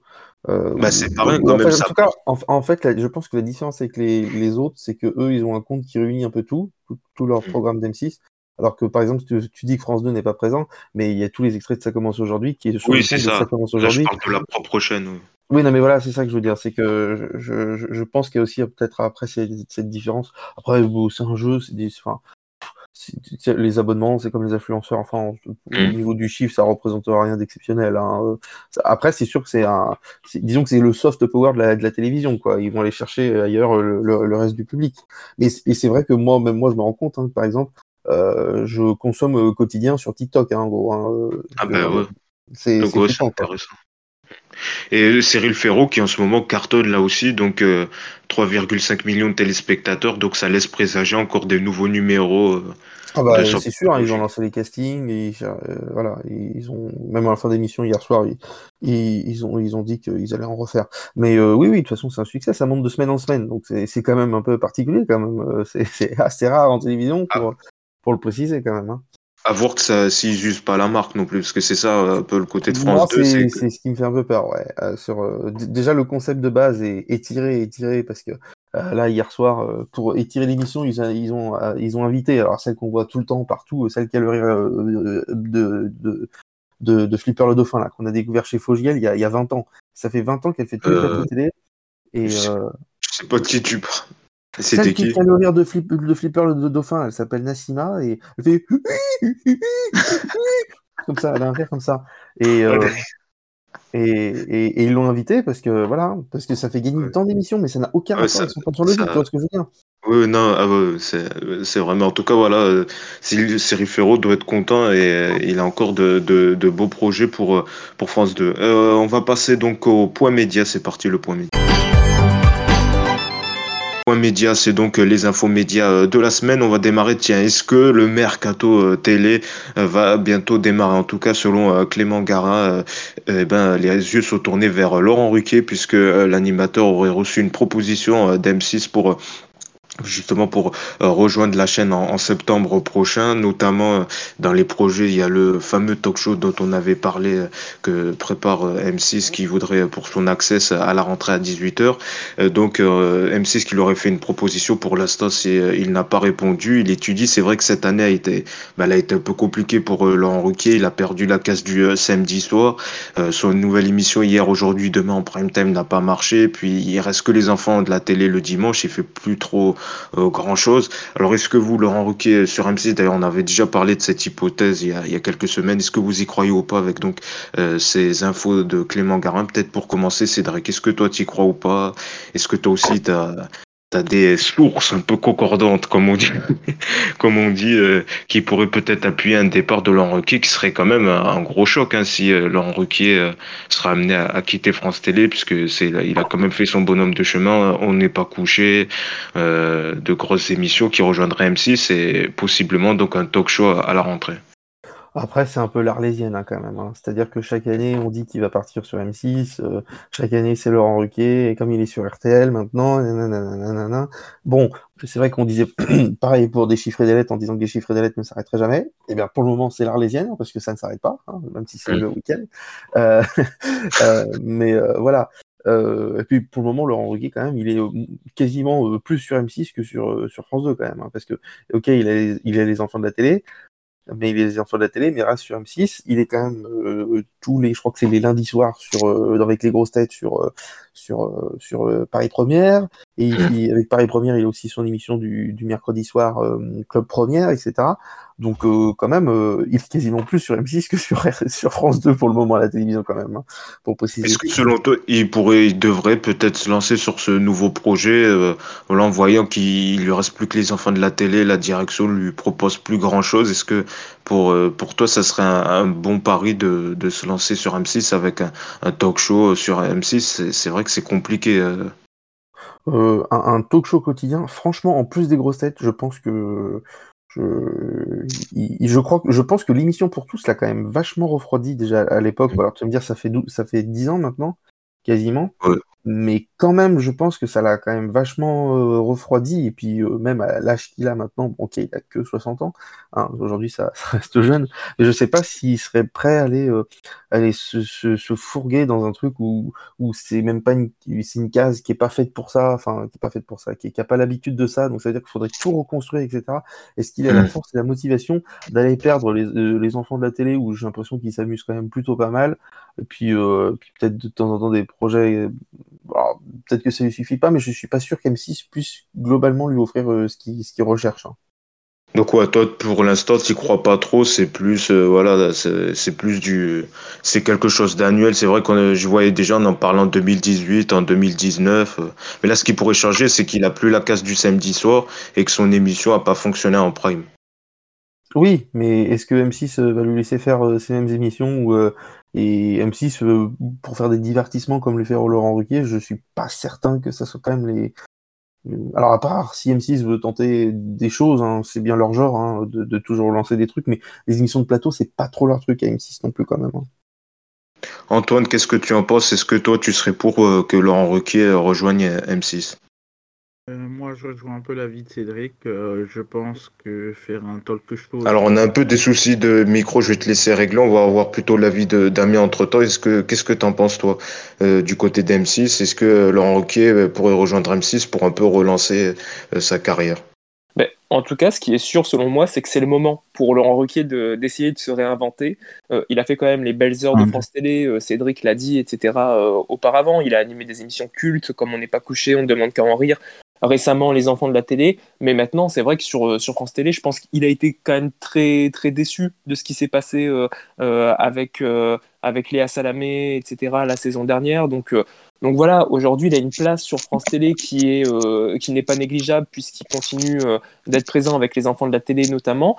euh, bah c'est pas rien quand même. En tout cas, en, fait, je pense que la différence avec les, les autres, c'est que eux, ils ont un compte qui réunit un peu tout, tout, leur mmh. programme d'M6. Alors que par exemple, tu, tu dis que France 2 n'est pas présent, mais il y a tous les extraits de Ça commence aujourd'hui qui sont oui, c'est ça. ça commence aujourd'hui. Je parle de la propre chaîne. Oui. Oui, non, mais voilà, c'est ça que je veux dire, c'est que je, je, je pense qu'il y a aussi peut-être après cette, cette différence. Après, c'est un jeu, c'est des, enfin, les abonnements, c'est comme les influenceurs. Enfin, au mm. niveau du chiffre, ça représente rien d'exceptionnel. Hein. Après, c'est sûr que c'est un, disons que c'est le soft power de la, de la, télévision, quoi. Ils vont aller chercher ailleurs le, le, reste du public. Mais c'est vrai que moi, même moi, je me rends compte, hein, par exemple, euh, je consomme au quotidien sur TikTok, hein, en gros. Hein. Ah ben ouais. C'est intéressant. Et Cyril Ferraud qui en ce moment cartonne là aussi, donc 3,5 euh, millions de téléspectateurs, donc ça laisse présager encore des nouveaux numéros. Euh, ah bah, c'est sûr, hein, ils ont lancé les castings, et, euh, voilà, ils ont même à la fin d'émission hier soir, ils, ils, ont ils ont dit qu'ils allaient en refaire. Mais oui, oui, de toute façon, c'est un succès, ça monte de semaine en semaine, donc c'est quand même un peu particulier quand même. *laughs* C'est assez rare en télévision pour, ah. pour le préciser quand même. Hein. À voir que ça s'ils usent pas la marque non plus, parce que c'est ça un peu le côté de France 2. C'est ce qui me fait un peu peur, ouais. Euh, sur, euh, déjà, le concept de base est étiré, étiré, parce que euh, là, hier soir, pour étirer l'émission, ils, ils, ont, ils ont invité, alors celle qu'on voit tout le temps partout, celle qui a le rire de, de, de, de, Flipper le Dauphin, là, qu'on a découvert chez Fogiel il y a, il y a 20 ans. Ça fait 20 ans qu'elle fait tous les plateaux télé. Et, je sais pas de qui tu parles. C'était qui, qui a le rire de, flip, de Flipper le dauphin, elle s'appelle Nassima et elle fait *laughs* comme ça, elle a un rire comme ça. Et, euh, et, et, ils l'ont invité parce que voilà, parce que ça fait gagner tant d'émissions, mais ça n'a aucun rapport avec son sur le ça... tu vois ce que je veux dire Oui, non, ah c'est vraiment. En tout cas, voilà, euh, Cyril Ferro doit être content et euh, il a encore de, de, de, beaux projets pour, pour France 2. Euh, on va passer donc au point média, c'est parti le point média. Média, c'est donc euh, les infos médias euh, de la semaine. On va démarrer. Tiens, est-ce que le mercato euh, télé va bientôt démarrer? En tout cas, selon Clément Garin, eh ben, les yeux sont tournés vers Laurent Ruquier puisque l'animateur aurait reçu une proposition d'M6 pour justement pour euh, rejoindre la chaîne en, septembre prochain, notamment euh, dans les projets, il y a le fameux talk show dont on avait parlé euh, que prépare M6 qui voudrait pour son accès à la rentrée à 18h. donc M6 qui lui aurait fait une proposition pour l'instant, il n'a pas répondu. Il étudie. C'est vrai que cette année a été, bah, elle a été un peu compliquée pour Laurent Ruquier. Il a perdu la case du samedi soir. son nouvelle émission hier, aujourd'hui, demain en prime time n'a pas marché. Puis il reste que les enfants de la télé le dimanche. Il fait plus trop euh, grand chose. Alors, est-ce que vous, Laurent Ruquier, sur M6, d'ailleurs, on avait déjà parlé de cette hypothèse il y a, il y a quelques semaines, est-ce que vous y croyez ou pas avec donc euh, ces infos de Clément Garin Peut-être pour commencer, Cédric, est-ce que toi, tu y crois ou pas? Est-ce que toi aussi, tu as as des sources un peu concordantes, comme on dit, *laughs* comme on dit, euh, qui pourraient peut-être appuyer un départ de Laurent Ruquier, qui serait quand même un, gros choc hein, si euh, Laurent Ruquier euh, sera amené à, quitter France Télé, puisque c'est il a quand même fait son bonhomme de chemin. On n'est pas couché, de grosses émissions qui rejoindraient M6 et possiblement donc un talk show à la rentrée. Après, c'est un peu l'arlésienne hein, quand même. Hein. C'est-à-dire que chaque année, on dit qu'il va partir sur M6. Euh, chaque année, c'est Laurent Ruquier. Et comme il est sur RTL maintenant, nanana, bon, c'est vrai qu'on disait *clears throat* pareil pour des chiffres et des lettres en disant que des chiffres et des lettres ne s'arrêteraient jamais. Et eh bien, pour le moment, c'est l'arlésienne parce que ça ne s'arrête pas, hein, même si c'est le week-end. Euh, *laughs* euh, mais voilà. et puis pour le moment, Laurent Ruquier, quand même, il est quasiment plus sur M6 que sur, sur France 2 quand même. parce que, ok, il a, il a les enfants de la télé, mais les enfants de la télé, mais reste sur M6. Il est quand même euh, tous les, je crois que c'est les lundis soirs sur, euh, avec les grosses têtes sur, euh, sur, sur Paris Première. Et avec Paris Première, il a aussi son émission du, du mercredi soir, Club Première, etc. Donc euh, quand même, euh, il est quasiment plus sur M6 que sur, *laughs* sur France 2 pour le moment à la télévision quand même, hein, pour préciser. Est-ce que selon toi, il pourrait, il devrait peut-être se lancer sur ce nouveau projet euh, en voyant qu'il lui reste plus que les enfants de la télé, la direction lui propose plus grand-chose? Est-ce que pour, euh, pour toi, ça serait un, bon pari de, de, se lancer sur M6 avec un, un talk show sur M6 C'est vrai que c'est compliqué. Un, un, talk show quotidien, franchement, en plus des grosses têtes, je pense que je, je crois, je pense que l'émission pour tous l'a quand même vachement refroidi déjà à l'époque. Alors tu vas me dire, ça fait ça fait dix ans maintenant, quasiment mais quand même, je pense que ça l'a quand même vachement euh, refroidi. Et puis, euh, même à l'âge qu'il a maintenant, ok, il a que 60 ans, hein, aujourd'hui *laughs* ça, reste jeune, mais je sais pas s'il serait prêt à aller, euh, aller se, se, se, fourguer dans un truc où, où c'est même pas une, c'est une case qui est pas faite pour ça, enfin, qui est pas faite pour ça, qui, qui a pas l'habitude de ça, donc ça veut dire qu'il faudrait tout reconstruire, etc. Est-ce qu'il a la mmh. force et la motivation d'aller perdre les, les enfants de la télé où j'ai l'impression qu'ils s'amusent quand même plutôt pas mal, et puis, puis peut-être de temps en temps des projets peut-être que ça lui suffit pas, mais je suis pas sûr qu'M6 puisse globalement lui offrir euh, ce qu'il recherche. Hein. Donc ouais, toi pour l'instant tu crois pas trop, c'est plus euh, voilà, c'est plus du c'est quelque chose d'annuel. C'est vrai qu'on je voyais déjà en en parlant en 2018, en 2019, euh, mais là ce qui pourrait changer, c'est qu'il a plus la case du samedi soir et que son émission a pas fonctionné en prime. Oui, mais est-ce que M6 va lui laisser faire ces mêmes émissions ou et M6, euh, pour faire des divertissements comme le fait Laurent Ruquier, je suis pas certain que ça soit quand même les. Alors à part si M6 veut tenter des choses, hein, c'est bien leur genre hein, de, toujours lancer des trucs, mais les émissions de plateau, c'est pas trop leur truc à M6 non plus quand même. Hein. Antoine, qu'est-ce que tu en penses? Est-ce que toi tu serais pour euh, que Laurent Ruquier rejoigne M6 euh, moi, je rejoins un peu l'avis de Cédric. Euh, je pense que faire un talk show. Alors, on a un peu des soucis de micro. Je vais te laisser régler. On va avoir plutôt l'avis de Damien entre temps. Est-ce que qu'est-ce que tu en penses toi euh, du côté d'M6 Est-ce que Laurent Roquier pourrait rejoindre M6 pour un peu relancer sa carrière? Ben, en tout cas, ce qui est sûr selon moi, c'est que c'est le moment pour Laurent Ruquier d'essayer de, se réinventer. il a fait quand même les belles heures de France Télé, Cédric l'a dit, etc. auparavant, il a animé des émissions cultes comme On n'est pas couché, On ne demande qu'à en rire récemment les enfants de la télé, mais maintenant c'est vrai que sur, euh, sur France Télé, je pense qu'il a été quand même très très déçu de ce qui s'est passé euh, euh, avec, avec Léa Salamé, etc. la saison dernière. Donc, donc voilà, aujourd'hui il a une place sur France Télé qui est qui n'est pas négligeable puisqu'il continue d'être présent avec les enfants de la télé notamment.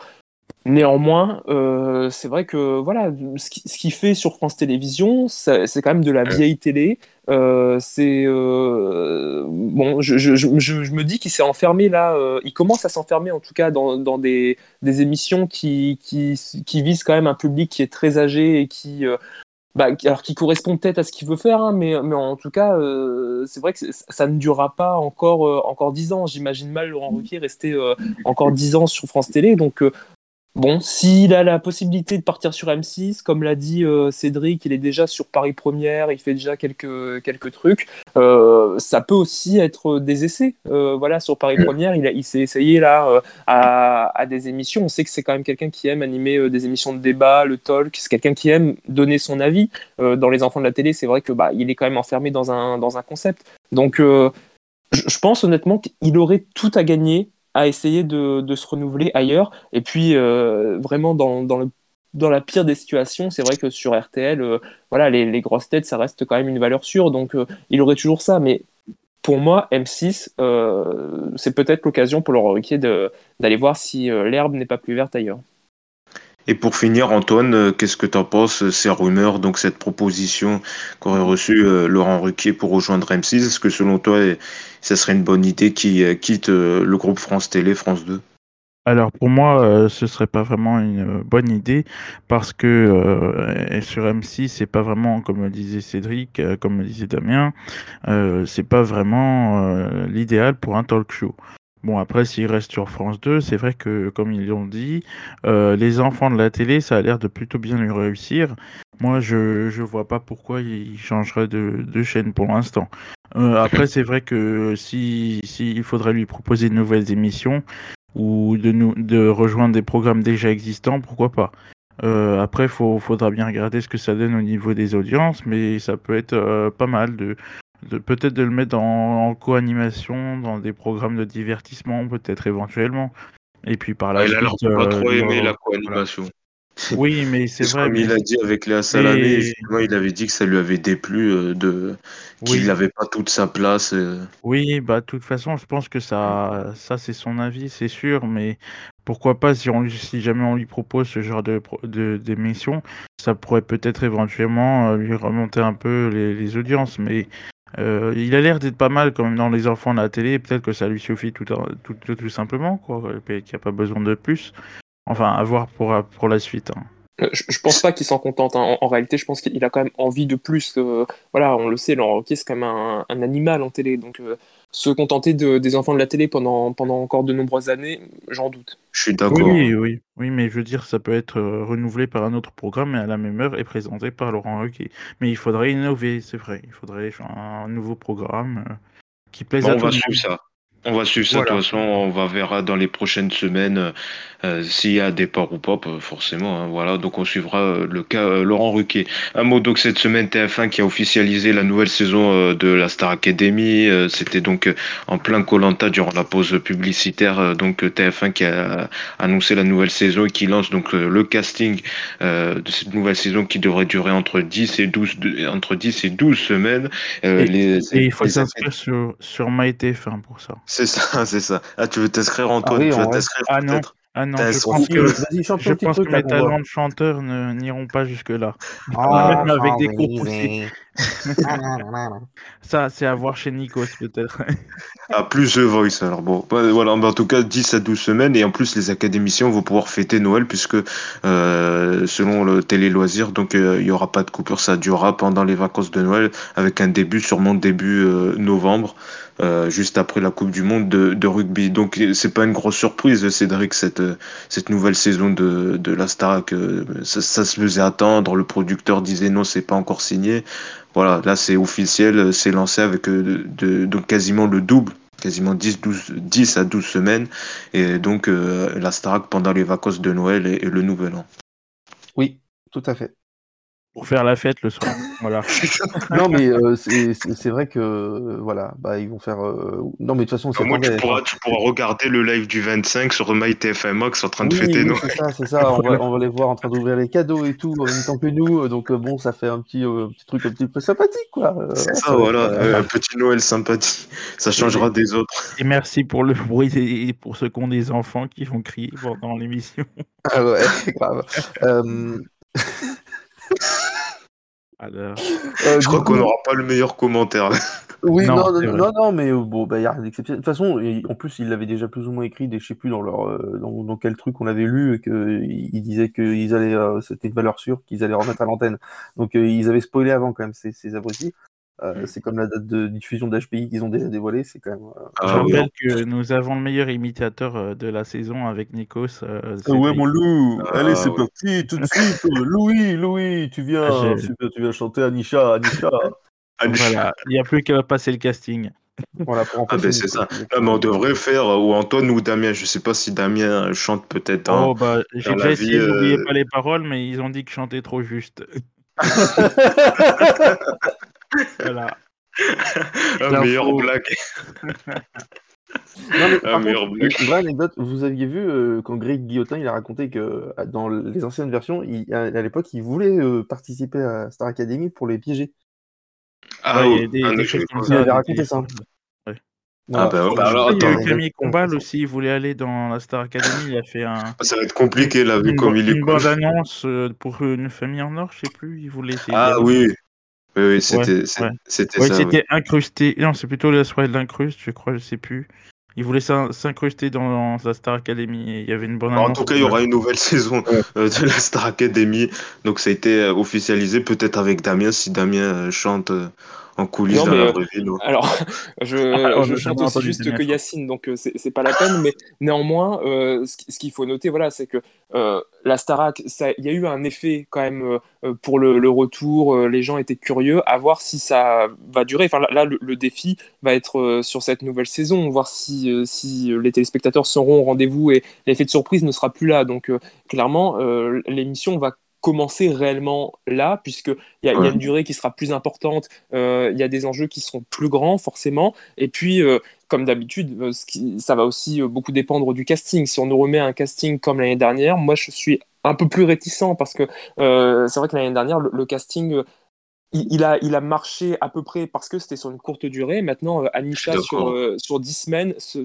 Néanmoins, euh, c'est vrai que voilà, ce qu'il fait sur France Télévisions, c'est quand même de la vieille télé. Euh, c'est euh, bon, je, je, je, je, me dis qu'il s'est enfermé là. il commence à s'enfermer en tout cas dans, dans des, des, émissions qui, qui, qui, visent quand même un public qui est très âgé et qui bah, alors qui correspond peut-être à ce qu'il veut faire, hein, mais, mais en tout cas, c'est vrai que ça ne durera pas encore encore dix ans. J'imagine mal Laurent Ruquier rester encore dix ans sur France Télé. Donc Bon, s'il a la possibilité de partir sur M6, comme l'a dit euh, Cédric, il est déjà sur Paris Première, il fait déjà quelques, quelques trucs. Euh, ça peut aussi être des essais. Euh, voilà, sur Paris Première, il, il s'est essayé là à, à, des émissions. On sait que c'est quand même quelqu'un qui aime animer des émissions de débat, le talk. C'est quelqu'un qui aime donner son avis. dans Les Enfants de la télé, c'est vrai que bah, il est quand même enfermé dans un, dans un concept. Donc, je pense honnêtement qu'il aurait tout à gagner à essayer de, de, se renouveler ailleurs. Et puis, euh, vraiment, dans, dans, le, dans, la pire des situations, c'est vrai que sur RTL, euh, voilà, les, les, grosses têtes, ça reste quand même une valeur sûre. Donc, euh, il aurait toujours ça. Mais pour moi, M6, c'est peut-être l'occasion pour Laurent Ruquier d'aller voir si l'herbe n'est pas plus verte ailleurs. Et pour finir, Antoine, qu'est-ce que tu en penses, ces rumeurs, donc cette proposition qu'aurait reçue Laurent Ruquier pour rejoindre M6 Est-ce que selon toi, ça serait une bonne idée qu'il quitte le groupe France Télé, France 2 alors pour moi, euh, ce serait pas vraiment une euh, bonne idée parce que euh, sur M6, c'est pas vraiment, comme le disait Cédric, comme le disait Damien, c'est pas vraiment l'idéal pour un talk show. Bon après, s'il reste sur France 2, c'est vrai que comme ils l'ont dit, les enfants de la télé, ça a l'air de plutôt bien lui réussir. Moi, je je vois pas pourquoi il changerait de, chaîne pour l'instant. après, c'est vrai que si, si il faudrait lui proposer de nouvelles émissions, ou de, nous, de rejoindre des programmes déjà existants, pourquoi pas? Euh, après, il faudra bien regarder ce que ça donne au niveau des audiences, mais ça peut être euh, pas mal de, de peut-être de le mettre en, co-animation, dans des programmes de divertissement, peut-être éventuellement. Et puis par là. il a pas trop euh, aimé la co-animation. Oui, mais c'est vrai. Comme il a dit avec Léa Salamé, il avait dit que ça lui avait déplu euh, de qu'il n'avait pas toute sa place. Euh. Oui, bah de toute façon, je pense que ça, ça c'est son avis, c'est sûr, mais pourquoi pas si, on, si jamais on lui propose ce genre de d'émission, ça pourrait peut-être éventuellement lui remonter un peu les, audiences, mais il a l'air d'être pas mal quand même dans les enfants de la télé, peut-être que ça lui suffit tout, simplement, quoi, qu'il n'y a pas besoin de plus. Enfin, à voir pour, pour la suite. Hein. Euh, je, je, pense pas qu'il s'en contente. Hein. En, réalité, je pense qu'il a quand même envie de plus. voilà, on le sait, Laurent Roquet, c'est quand même un, animal en télé. Donc, euh, se contenter de, des enfants de la télé pendant, pendant encore de nombreuses années, j'en doute. Je suis d'accord. Oui, oui, oui, mais je veux dire, ça peut être euh, renouvelé par un autre programme, mais à la même heure et présenté par Laurent Roquet. Mais il faudrait innover, c'est vrai. Il faudrait un nouveau programme qui plaise à tout le monde. ça. On va suivre ça de toute façon, on va verra dans les prochaines semaines euh, s'il y a des départ ou pas, forcément. Hein, voilà, donc on suivra euh, le cas euh, Laurent Ruquier. Un mot donc cette semaine TF1 qui a officialisé la nouvelle saison de la Star Academy. C'était donc en plein Colanta durant la pause publicitaire. donc TF1 qui a annoncé la nouvelle saison et qui lance donc le casting de cette nouvelle saison qui devrait durer entre 10 et 12 entre 10 et 12 semaines. Et, les, et, il faut s'inscrire sur sur MyTF1 pour ça. C'est ça, *laughs* c'est ça. Ah, tu veux t'inscrire, Antoine? ah, tu veux t'inscrire ah, non. Ah non, je pense que, je pense que mes talents de chanteur n'iront pas jusque-là. Ah, Même *laughs* avec des cours poussés. Ça, c'est à voir chez Nikos, peut-être. *laughs* ah, plus The Voice. Alors bon, bah, en tout cas, 10 à 12 semaines. Et en plus, les académiciens vont pouvoir fêter Noël, puisque euh, selon le télé loisir, donc euh, il n'y aura pas de coupure. Ça durera pendant les vacances de Noël, avec un début, sûrement début euh, novembre. Euh, juste après la Coupe du Monde de, rugby. Donc c'est pas une grosse surprise, Cédric, cette, nouvelle saison de, de la Starac. Ça, ça, se faisait attendre, le producteur disait non, c'est pas encore signé. Voilà, là c'est officiel, c'est lancé avec euh, de, donc quasiment le double quasiment 10, 12, 10 à 12 semaines, et donc euh, la Starac pendant les vacances de Noël et le Nouvel An. Oui, tout à fait. Pour faire la fête le soir. *laughs* voilà. *laughs* non, mais euh, c'est vrai que euh, voilà, bah, ils vont faire. Euh, non, mais de toute façon, c'est. Moi, tu pourras, tu pourras regarder le live du 25 sur MyTFM Max en train de fêter nous. C'est ça, c'est ça. On va, *laughs* on va, les voir en train d'ouvrir les cadeaux et tout en même temps que nous. Donc, bon, ça fait un petit, petit truc un petit peu sympathique, quoi. C'est ça, voilà. un petit Noël sympathique. Ça changera des autres. Et merci pour le bruit et pour ceux qui ont des enfants qui vont crier pendant l'émission. Ah ouais, grave. Euh, je crois qu'on n'aura pas le meilleur commentaire. Oui, non, non, non, mais euh, bon, bah, il y a rien d'exceptionnel. De toute façon, en plus, ils l'avaient déjà plus ou moins écrit, je sais plus dans leur, euh, dans, quel truc on avait lu, et qu'ils disaient qu'ils allaient, c'était une valeur sûre, qu'ils allaient remettre à l'antenne. Donc, ils avaient spoilé avant quand même ces, ces abrutis. Euh, mm. c'est comme la date de diffusion d'HPI qu'ils ont déjà dévoilée, c'est quand même. Euh, ah je rappelle que nous avons le meilleur imitateur euh, de la saison avec Nikos. Ah ouais, mon loup ah Allez, c'est parti, tout de suite *laughs* Louis, Louis, tu viens, ah, tu viens chanter Anisha, Anisha *laughs* Voilà, il n'y a plus qu'à passer le casting. Voilà, pour ah ben c'est ça. mais on devrait faire, ou Antoine ou Damien, je sais pas si Damien chante peut-être. Hein, oh, bah, j'ai déjà essayé, n'oubliez pas les paroles, mais ils ont dit que chanter trop juste. *laughs* Voilà. Un meilleur blague. Une vraie anecdote, vous aviez vu euh, quand Greg Guillotin il a raconté que euh, dans les anciennes versions, il, à, l'époque, il voulait euh, participer à Star Academy pour les piéger. Ah, oui, il avait raconté ça. Ah bah, ouais, bah alors, il y a eu. Camille Combal aussi, il voulait aller dans la Star Academy, il a fait un, Ça va être compliqué là, vu une, comme il est une coach. bande-annonce euh, pour une famille en or, je sais plus, il voulait essayer Ah oui, oui, c'était ouais. Ouais, ça. c'était incrusté. Non, c'est plutôt la soirée de l'incruste, je crois, je sais plus. Il voulait s'in- s'incruster dans la Star Academy et il y avait une bonne Bah, En tout cas, il y aura une nouvelle *laughs* saison euh, de la Star Academy. Donc, ça a été euh, officialisé, peut-être avec Damien, si Damien euh, chante en coulisses Non, dans mais, la vraie vie. non. *laughs* Alors, je, Ah, je chante aussi juste que. Yacine, donc euh, c'est c'est pas la peine, mais néanmoins, euh, ce qui- ce qu'il faut noter, voilà, c'est que euh, la Starac, ça- il y a eu un effet quand même euh, pour le, le retour, euh, les gens étaient curieux, à voir si ça va durer. Enfin, là, là, le, le défi va être euh, sur cette nouvelle saison, voir si, euh, si les téléspectateurs seront au rendez-vous et l'effet de surprise ne sera plus là. Donc, euh, clairement, euh, l'émission va commencer réellement là, puisqu'il y, y a une durée qui sera plus importante, euh, il y a des enjeux qui seront plus grands, forcément. Et puis, euh, comme d'habitude, euh, ça va aussi beaucoup dépendre du casting. Si on nous remet un casting comme l'année dernière, moi, je suis un peu plus réticent parce que c'est vrai que l'année dernière, le, le casting, il, il a, il a marché à peu près parce que c'était sur une courte durée. Maintenant, euh, Anisha sur, euh, sur 10 semaines, c'est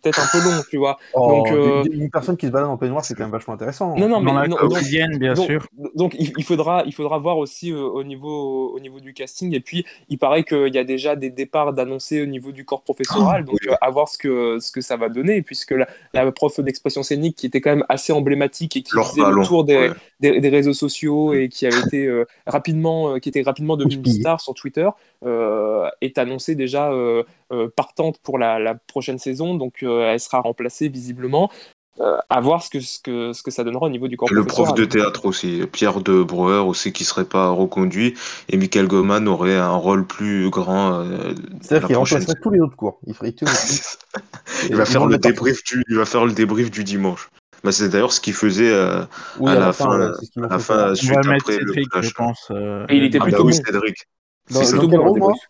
peut-être un peu long, tu vois. Oh, Donc, euh, une personne qui se balade en peignoir, c'est quand même vachement intéressant. Non, non, mais Dans la non, donc- quotidienne, bien donc, sûr. donc, il, il faudra, il faudra voir aussi euh, au, niveau, au niveau du casting. Et puis, il paraît qu'il y a déjà des départs d'annoncer au niveau du corps professoral. donc, oui. à voir ce que, ce que ça va donner. Puisque la, la prof d'expression scénique, qui était quand même assez emblématique et qui Leur faisait ballon, le tour des, ouais. des, des réseaux sociaux et qui avait été euh, rapidement, euh, qui était rapidement devenue une Houspillé. star sur Twitter, euh, est annoncée déjà euh, euh, partante pour la, la prochaine saison. Donc, euh, elle sera remplacée visiblement. Euh, à voir ce que, ce, que, ce que ça donnera au niveau du corps le prof de théâtre aussi, Pierre de Breuer aussi, qui serait pas reconduit. Et Michael Goman aurait un rôle plus grand. euh, C'est-à-dire qu'il prochaine remplacerait tous les autres cours. Il ferait *laughs* tout. Il va faire le débrief du, il va faire le débrief du dimanche. Bah, c'est d'ailleurs ce qu'il faisait euh, Oui, à la fin, ouais, ce qu'ils à la fin. On suite va après le Cédric, je clash. pense. euh, Et il était Ah plutôt bah oui, bon. Cédric. Dans, dans le moi débrief.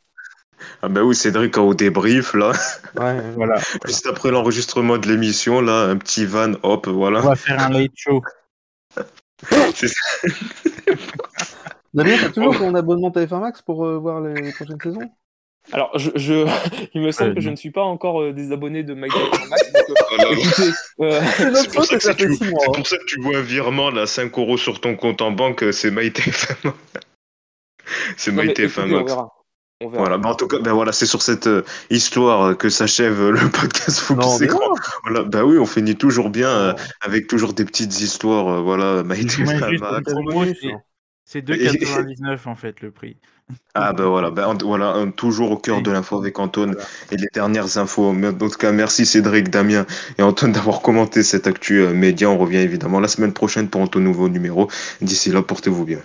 Ah bah oui, Cédric au débrief là. Ouais. *laughs* Voilà. Juste après l'enregistrement de l'émission là, un petit van, hop, On voilà. va faire un late show. *laughs* C'est ça. Damien, t'as toujours ton abonnement TF1 Max pour euh, voir les prochaines saisons? Alors, je, je- *laughs* il me semble Euh, que je ne suis pas encore euh, désabonné de *laughs* Max. donc, euh, euh, C'est *laughs* pour ça que ça c'est fait tu- 6 mois. c'est hein. pour ça que tu vois un virement là, 5 euros sur ton compte en banque, euh, c'est MyTF1. c'est non, mais MyTF1 écoutez, on Max. verra. On verra. Voilà, bah, en tout cas, ben voilà, c'est sur cette euh, histoire que s'achève le podcast Focus Écran. Voilà, bah oui, on finit toujours bien euh, avec toujours des petites histoires, euh, voilà, Je MyTF1 mets juste Max. C'est- hein. c'est 2,99 en fait le prix. *laughs* Ah ben voilà, ben, en- voilà, toujours au cœur de l'info avec Antoine et les dernières infos. Mais En tout cas, merci Cédric, Damien et Antoine d'avoir commenté cette actu euh, média. On revient évidemment la semaine prochaine pour un tout nouveau numéro. D'ici là, portez-vous bien.